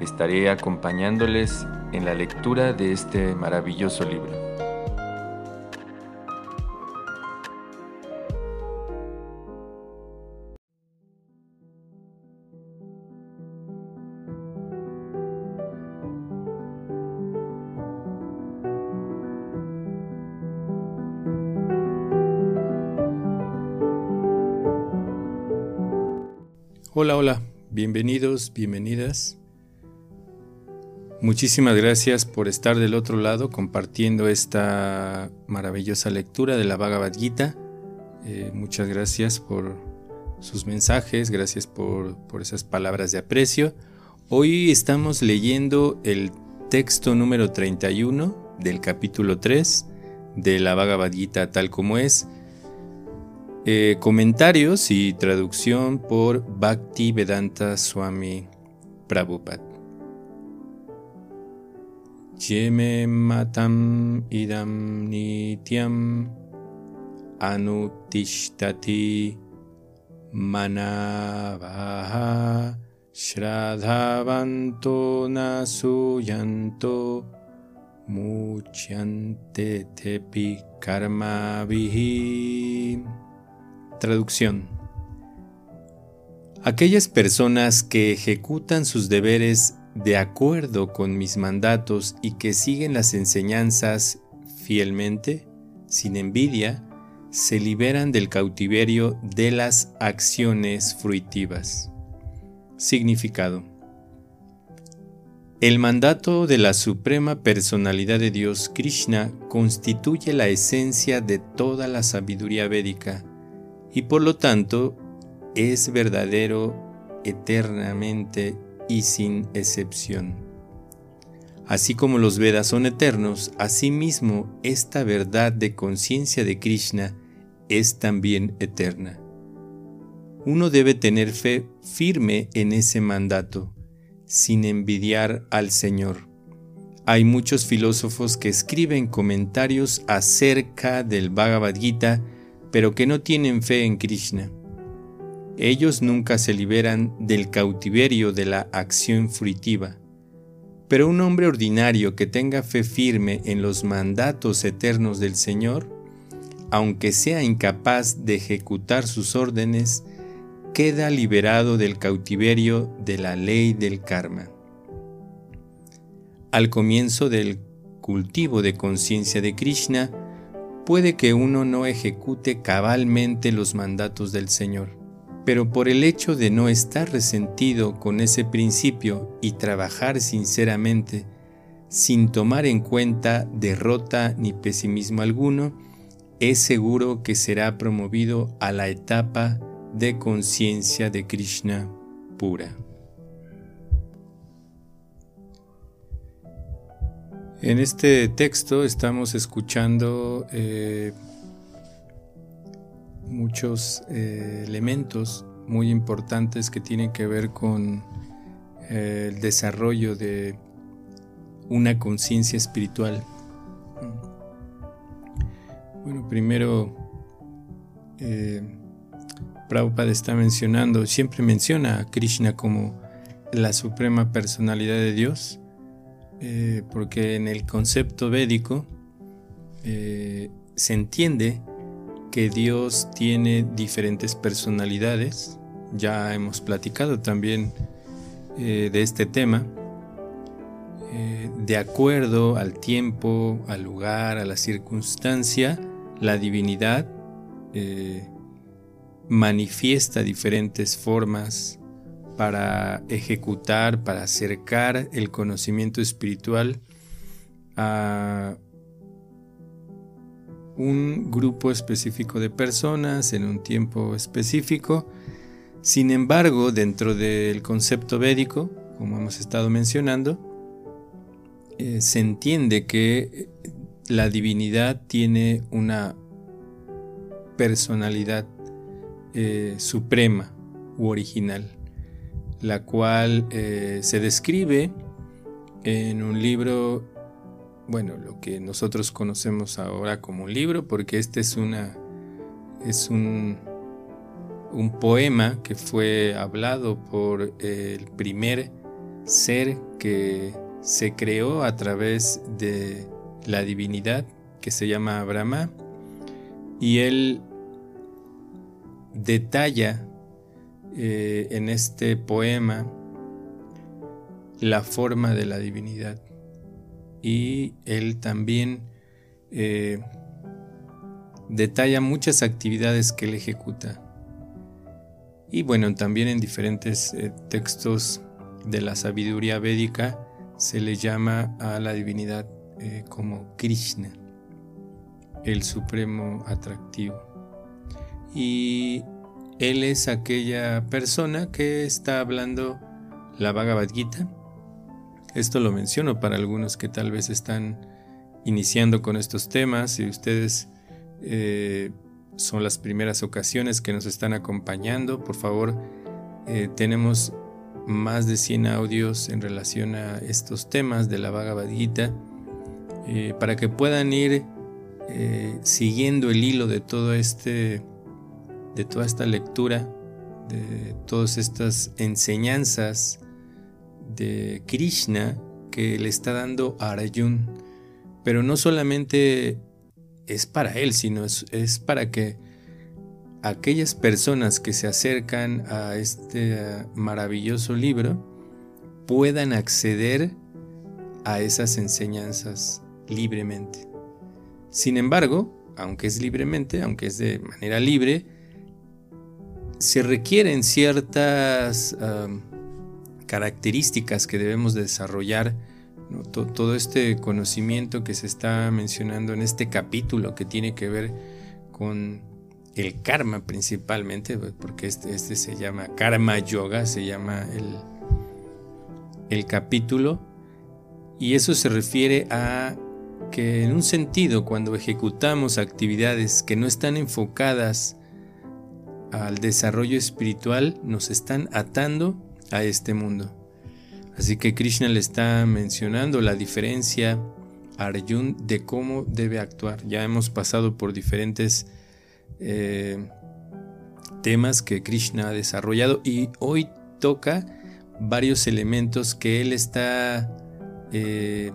Estaré acompañándoles en la lectura de este maravilloso libro. Hola, hola, bienvenidos, bienvenidas. Muchísimas gracias por estar del otro lado compartiendo esta maravillosa lectura de la Bhagavad Gita. Eh, muchas gracias por sus mensajes, gracias por, por esas palabras de aprecio. Hoy estamos leyendo el texto número 31 del capítulo 3 de la Bhagavad Gita tal como es. Eh, comentarios y traducción por Bhakti Vedanta Swami Prabhupada. Yeme matam idam nityam anutishtati manavaha shradhavanto nasuyanto muchante tepi karma Traducción. Aquellas personas que ejecutan sus deberes de acuerdo con mis mandatos y que siguen las enseñanzas fielmente, sin envidia, se liberan del cautiverio de las acciones fruitivas. Significado. El mandato de la Suprema Personalidad de Dios Krishna constituye la esencia de toda la sabiduría védica y por lo tanto es verdadero eternamente y sin excepción. Así como los Vedas son eternos, asimismo esta verdad de conciencia de Krishna es también eterna. Uno debe tener fe firme en ese mandato, sin envidiar al Señor. Hay muchos filósofos que escriben comentarios acerca del Bhagavad Gita pero que no tienen fe en Krishna. Ellos nunca se liberan del cautiverio de la acción fruitiva. Pero un hombre ordinario que tenga fe firme en los mandatos eternos del Señor, aunque sea incapaz de ejecutar sus órdenes, queda liberado del cautiverio de la ley del karma. Al comienzo del cultivo de conciencia de Krishna, puede que uno no ejecute cabalmente los mandatos del Señor, pero por el hecho de no estar resentido con ese principio y trabajar sinceramente, sin tomar en cuenta derrota ni pesimismo alguno, es seguro que será promovido a la etapa de conciencia de Krishna pura. En este texto estamos escuchando eh, muchos eh, elementos muy importantes que tienen que ver con eh, el desarrollo de una conciencia espiritual. Bueno, primero, Prabhupada está mencionando, siempre menciona a Krishna como la suprema personalidad de Dios eh, porque en el concepto védico eh, se entiende que Dios tiene diferentes personalidades. Ya hemos platicado también eh, de este tema. de acuerdo al tiempo, al lugar, a la circunstancia, la divinidad manifiesta diferentes formas para ejecutar, para acercar el conocimiento espiritual a un grupo específico de personas en un tiempo específico. Sin embargo, dentro del concepto védico, como hemos estado mencionando, eh, se entiende que la divinidad tiene una personalidad eh, suprema u original, la cual eh, se describe en un libro, bueno, lo que nosotros conocemos ahora como un libro, porque este es una es un, un poema que fue hablado por el primer ser que se creó a través de la divinidad que se llama Brahma y él detalla eh, en este poema la forma de la divinidad y él también eh, detalla muchas actividades que él ejecuta y bueno también en diferentes eh, textos de la sabiduría védica se le llama a la divinidad eh, como Krishna, el supremo atractivo. Y él es aquella persona que está hablando la Bhagavad Gita. Esto lo menciono para algunos que tal vez están iniciando con estos temas y ustedes eh, son las primeras ocasiones que nos están acompañando. Por favor, eh, tenemos más de 100 audios en relación a estos temas de la Bhagavad Gita eh, para que puedan ir siguiendo el hilo de todo este de toda esta lectura de todas estas enseñanzas de Krishna que le está dando a Arjun pero no solamente es para él sino es para que aquellas personas que se acercan a este maravilloso libro puedan acceder a esas enseñanzas libremente. Sin embargo, aunque es libremente, aunque es de manera libre, se requieren ciertas características que debemos desarrollar. Todo este conocimiento que se está mencionando en este capítulo que tiene que ver con el karma principalmente, porque este, este, se llama Karma Yoga, se llama el, el capítulo, y eso se refiere a que en un sentido cuando ejecutamos actividades que no están enfocadas al desarrollo espiritual, nos están atando a este mundo. Así que Krishna le está mencionando la diferencia a Arjun de cómo debe actuar. Ya hemos pasado por diferentes eh, temas que Krishna ha desarrollado y hoy toca varios elementos que él está eh,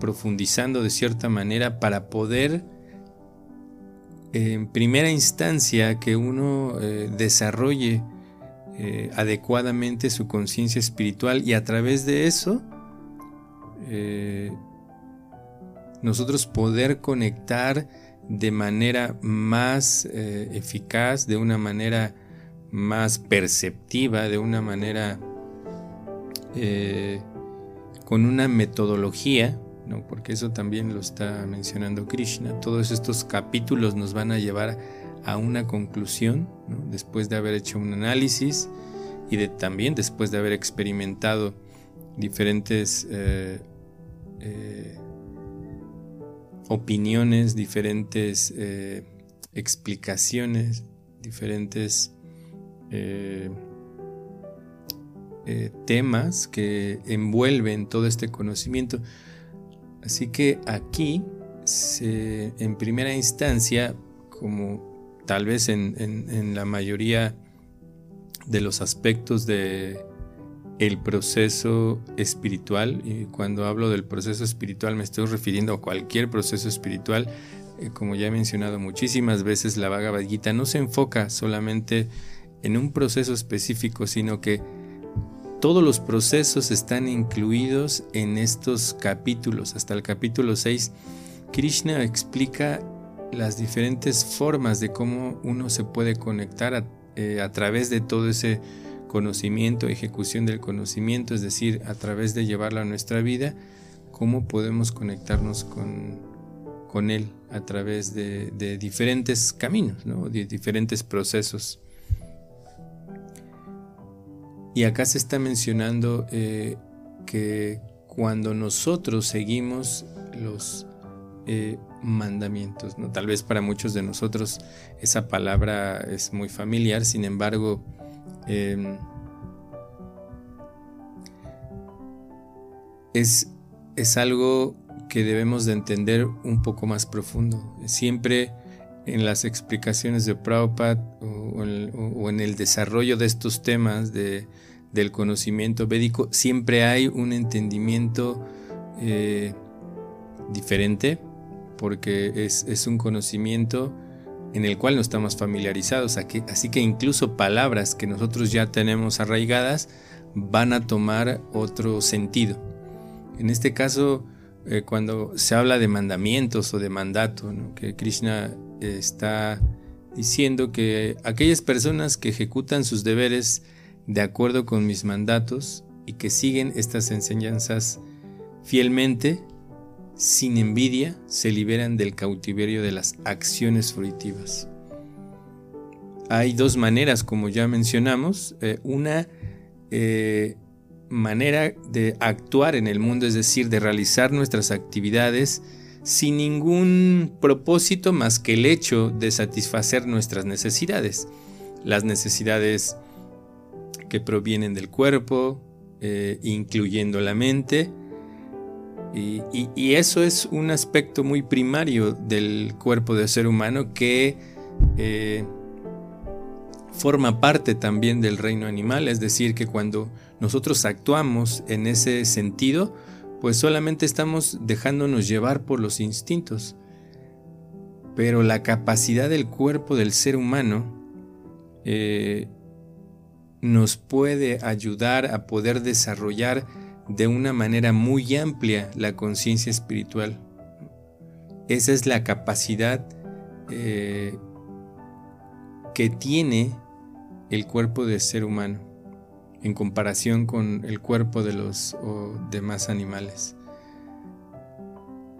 profundizando de cierta manera para poder en primera instancia que uno eh, desarrolle adecuadamente su conciencia espiritual y a través de eso nosotros poder conectar de manera más eh, eficaz, de una manera más perceptiva, de una manera eh, con una metodología, ¿no? porque eso también lo está mencionando Krishna. Todos estos capítulos nos van a llevar a una conclusión, después de haber hecho un análisis y de, también después de haber experimentado diferentes eh, opiniones, diferentes eh, explicaciones, diferentes eh, eh, temas que envuelven todo este conocimiento. Así que aquí, en primera instancia, como tal vez en la mayoría de los aspectos de, el proceso espiritual. Y cuando hablo del proceso espiritual me estoy refiriendo a cualquier proceso espiritual. Eh, como ya he mencionado muchísimas veces, la Bhagavad Gita no se enfoca solamente en un proceso específico, sino que todos los procesos están incluidos en estos capítulos. Hasta el capítulo 6, Krishna explica las diferentes formas de cómo uno se puede conectar a, eh, a través de todo ese conocimiento, ejecución del conocimiento, es decir, a través de llevarlo a nuestra vida, cómo podemos conectarnos con, con Él a través de, diferentes caminos, de diferentes procesos. Y acá se está mencionando eh, que cuando nosotros seguimos los eh, mandamientos, ¿no? tal vez para muchos de nosotros esa palabra es muy familiar, sin embargo, em, es, es algo que debemos de entender un poco más profundo. Siempre en las explicaciones de Prabhupada o, en el desarrollo de estos temas de, del conocimiento védico, siempre hay un entendimiento eh, diferente, porque es, un conocimiento en el cual no estamos familiarizados, así que incluso palabras que nosotros ya tenemos arraigadas van a tomar otro sentido. En este caso, eh, cuando se habla de mandamientos o de mandato, que Krishna está diciendo que aquellas personas que ejecutan sus deberes de acuerdo con mis mandatos y que siguen estas enseñanzas fielmente, sin envidia, se liberan del cautiverio de las acciones fruitivas. Hay dos maneras, como ya mencionamos. Eh, una eh, manera de actuar en el mundo, es decir, de realizar nuestras actividades sin ningún propósito más que el hecho de satisfacer nuestras necesidades. Las necesidades que provienen del cuerpo, eh, incluyendo la mente. Y, eso es un aspecto muy primario del cuerpo del ser humano que eh, forma parte también del reino animal, es decir, que cuando nosotros actuamos en ese sentido, pues solamente estamos dejándonos llevar por los instintos. Pero la capacidad del cuerpo del ser humano eh, nos puede ayudar a poder desarrollar de una manera muy amplia la conciencia espiritual. Esa es la capacidad eh, que tiene el cuerpo del ser humano en comparación con el cuerpo de los demás animales.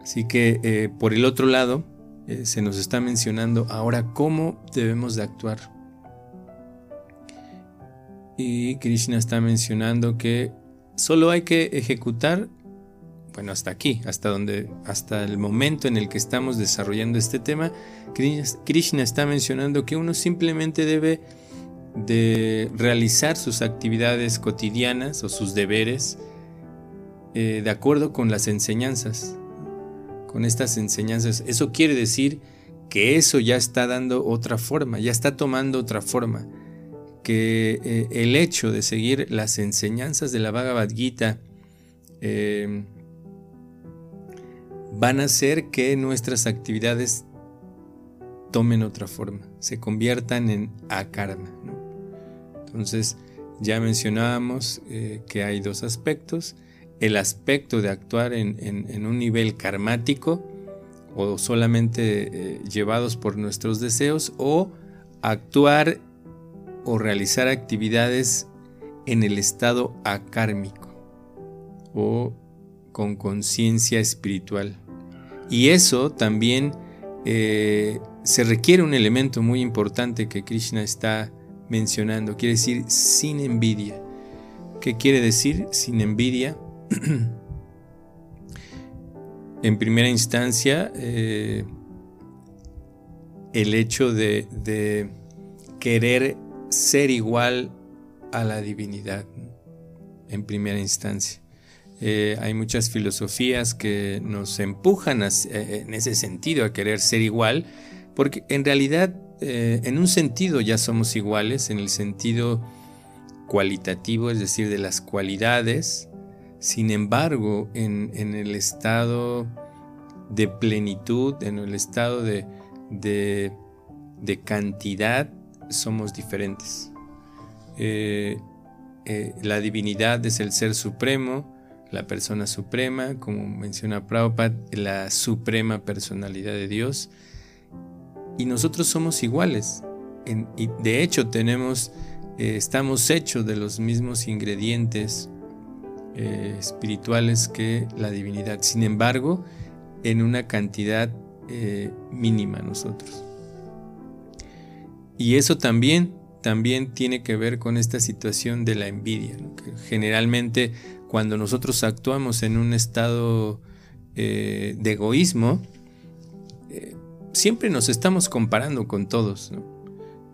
Así que eh, por el otro lado, eh, se nos está mencionando ahora cómo debemos de actuar. Y Krishna está mencionando que solo hay que ejecutar, bueno, hasta aquí, hasta donde, hasta el momento en el que estamos desarrollando este tema, Krishna está mencionando que uno simplemente debe de realizar sus actividades cotidianas o sus deberes eh, de acuerdo con las enseñanzas, con estas enseñanzas. Eso quiere decir que eso ya está dando otra forma, ya está tomando otra forma, que eh, el hecho de seguir las enseñanzas de la Bhagavad Gita eh, van a hacer que nuestras actividades tomen otra forma, se conviertan en akarma. Entonces, ya mencionábamos eh, que hay dos aspectos. El aspecto de actuar en, un nivel karmático o solamente eh, llevados por nuestros deseos o actuar o realizar actividades en el estado acármico o con conciencia espiritual. Y eso también eh, se requiere un elemento muy importante que Krishna está mencionando. Quiere decir sin envidia. ¿Qué quiere decir sin envidia? en primera instancia, eh, el hecho de, querer ser igual a la divinidad, en primera instancia. Eh, hay muchas filosofías que nos empujan eh, en ese sentido a querer ser igual, porque en realidad eh, en un sentido ya somos iguales, en el sentido cualitativo, es decir, de las cualidades. Sin embargo, en, el estado de plenitud, en el estado de, cantidad, somos diferentes. Eh, eh, la divinidad es el ser supremo, la persona suprema, como menciona Prabhupada, la suprema personalidad de Dios y nosotros somos iguales. y de hecho tenemos, eh, estamos hechos de los mismos ingredientes eh, espirituales que la divinidad. Sin embargo, en una cantidad eh, mínima nosotros. Y eso también también tiene que ver con esta situación de la envidia. generalmente cuando nosotros actuamos en un estado de egoísmo, siempre nos estamos comparando con todos.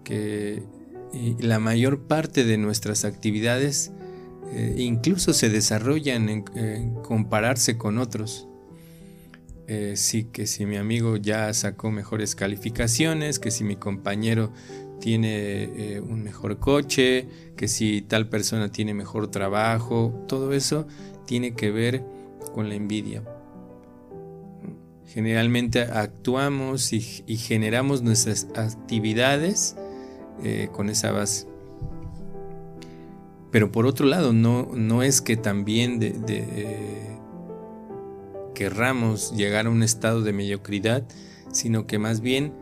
Que la mayor parte de nuestras actividades eh, incluso se desarrollan en, compararse con otros. sí, que si mi amigo ya sacó mejores calificaciones, que si mi compañero tiene eh, un mejor coche, que si tal persona tiene mejor trabajo, todo eso tiene que ver con la envidia. Generalmente actuamos y, generamos nuestras actividades eh, con esa base. Pero por otro lado, no, no es que también de, querramos llegar a un estado de mediocridad, sino que más bien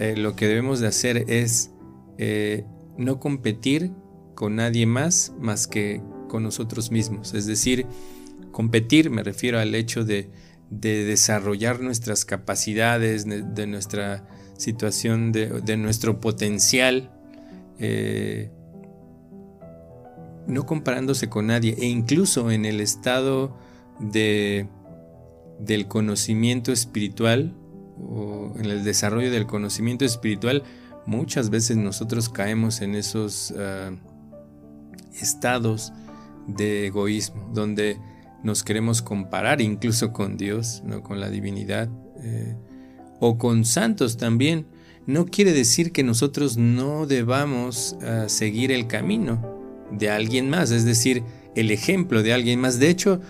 eh, lo que debemos de hacer es eh, no competir con nadie más más que con nosotros mismos. Es decir, competir me refiero al hecho de, desarrollar nuestras capacidades, de, nuestra situación, de, nuestro potencial, eh, no comparándose con nadie e incluso en el estado de, del conocimiento espiritual o en el desarrollo del conocimiento espiritual, Muchas veces nosotros caemos en esos ah, estados de egoísmo, donde nos queremos comparar incluso con Dios, ¿no? con la divinidad, eh, o con santos también. No quiere decir que nosotros no debamos ah, seguir el camino de alguien más, es decir, el ejemplo de alguien más. De hecho,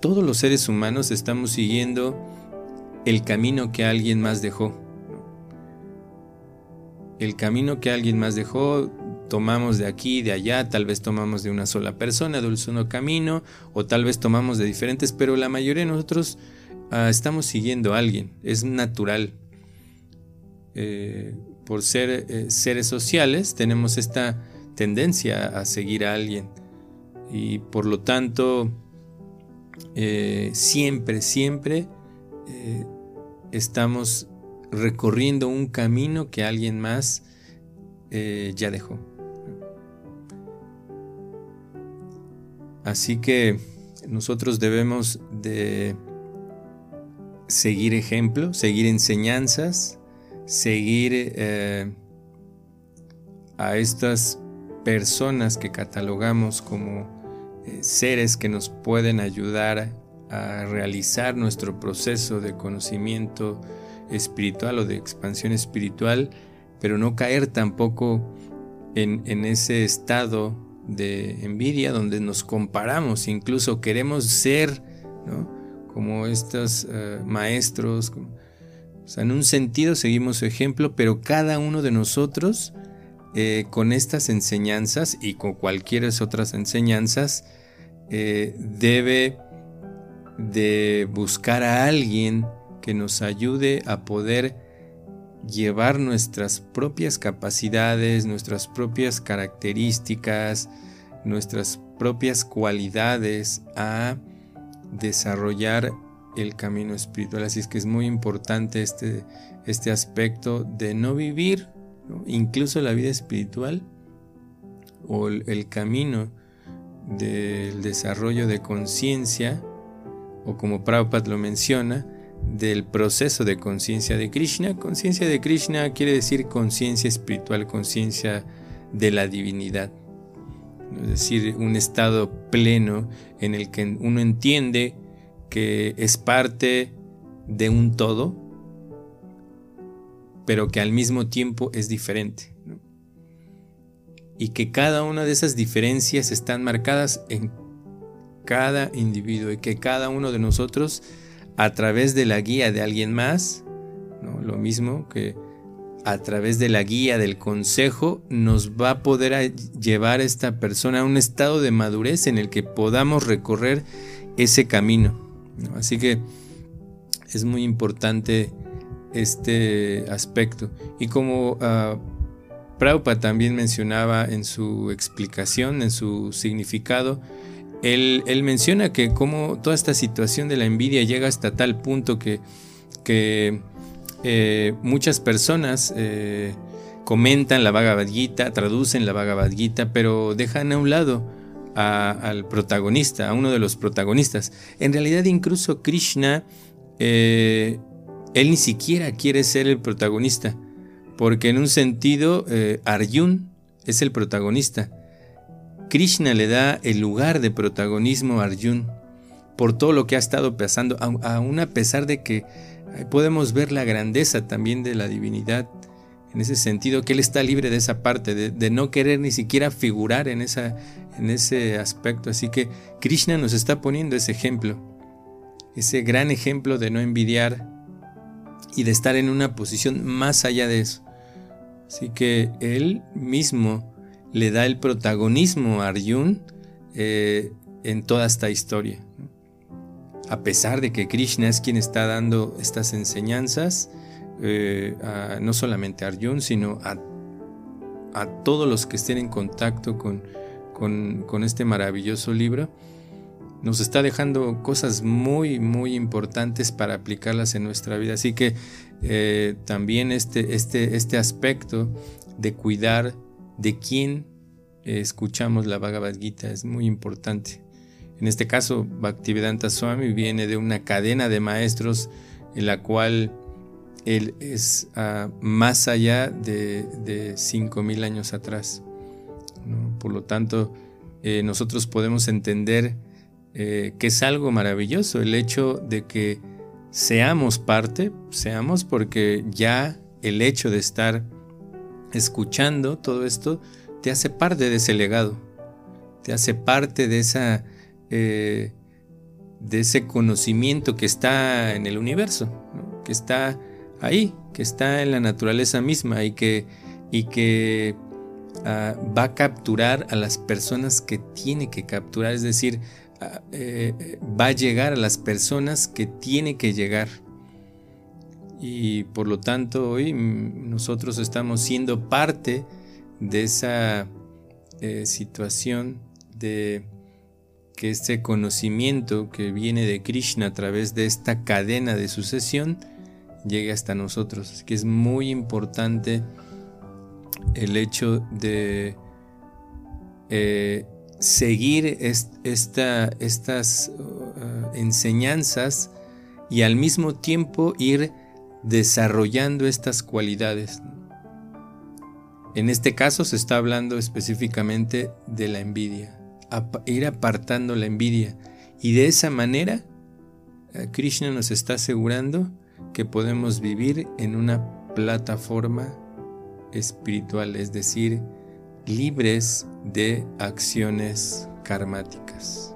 todos los seres humanos estamos siguiendo el camino que alguien más dejó el camino que alguien más dejó, tomamos de aquí, de allá, tal vez tomamos de una sola persona, de un solo camino, o tal vez tomamos de diferentes, pero la mayoría de nosotros ah, estamos siguiendo a alguien, es natural. Eh, por ser eh, seres sociales, tenemos esta tendencia a seguir a alguien. Y por lo tanto, eh, siempre, siempre estamos recorriendo un camino que alguien más ya dejó. Así que nosotros debemos de seguir ejemplo, seguir enseñanzas, seguir eh, a estas personas que catalogamos como eh, seres que nos pueden ayudar a realizar nuestro proceso de conocimiento espiritual o de expansión espiritual, pero no caer tampoco en, ese estado de envidia donde nos comparamos, incluso queremos ser como estos eh, maestros. o sea, en un sentido seguimos su ejemplo, pero cada uno de nosotros eh, con estas enseñanzas y con cualquiera otras enseñanzas eh, debe de buscar a alguien que nos ayude a poder llevar nuestras propias capacidades, nuestras propias características, nuestras propias cualidades a desarrollar el camino espiritual. Así es que es muy importante este, este aspecto de no vivir incluso la vida espiritual o el camino del desarrollo de conciencia, o como Prabhupada lo menciona, del proceso de conciencia de Krishna. Conciencia de Krishna quiere decir conciencia espiritual, conciencia de la divinidad. Es decir, un estado pleno en el que uno entiende que es parte de un todo, pero que al mismo tiempo es diferente. Y que cada una de esas diferencias están marcadas en cada individuo y que cada uno de nosotros a través de la guía de alguien más, lo mismo que a través de la guía del consejo nos va a poder llevar a esta persona a un estado de madurez en el que podamos recorrer ese camino. Así que es muy importante este aspecto. Y como uh, Prabhupada también mencionaba en su explicación, en su significado, él, menciona que como toda esta situación de la envidia llega hasta tal punto que, eh, muchas personas eh, comentan la Bhagavad Gita, traducen la Bhagavad Gita, pero dejan a un lado al protagonista, a uno de los protagonistas. En realidad incluso Krishna, eh, él ni siquiera quiere ser el protagonista, porque en un sentido Arjun es el protagonista. Krishna le da el lugar de protagonismo a Arjun por todo lo que ha estado pasando, aún a pesar de que podemos ver la grandeza también de la divinidad en ese sentido, que Él está libre de esa parte, de, no querer ni siquiera figurar en, en ese aspecto. Así que Krishna nos está poniendo ese ejemplo, ese gran ejemplo de no envidiar y de estar en una posición más allá de eso. Así que Él mismo le da el protagonismo a Arjun eh, en toda esta historia. A pesar de que Krishna es quien está dando estas enseñanzas, eh, no solamente a Arjun, sino a, todos los que estén en contacto con, con, este maravilloso libro, nos está dejando cosas muy, muy importantes para aplicarlas en nuestra vida. Así que eh, también este, este, este aspecto de cuidar de quién escuchamos la Bhagavad Gita es muy importante. En este caso, Bhaktivedanta Swami viene de una cadena de maestros en la cual él es ah, más allá de, de 5.000 años atrás. Por lo tanto, eh, nosotros podemos entender eh, que es algo maravilloso el hecho de que seamos parte, seamos porque ya el hecho de estar escuchando todo esto te hace parte de ese legado, te hace parte de esa... Eh, de ese conocimiento que está en el universo, que está ahí, que está en la naturaleza misma y que, y que ah, va a capturar a las personas que tiene que capturar, es decir, ah, eh, va a llegar a las personas que tiene que llegar. Y por lo tanto hoy nosotros estamos siendo parte de esa eh, situación de que este conocimiento que viene de Krishna a través de esta cadena de sucesión llegue hasta nosotros. Así que es muy importante el hecho de eh, seguir estas uh, enseñanzas y al mismo tiempo ir desarrollando estas cualidades. En este caso se está hablando específicamente de la envidia, ir apartando la envidia. Y de esa manera, eh, Krishna nos está asegurando que podemos vivir en una plataforma espiritual, es decir, libres de acciones karmáticas.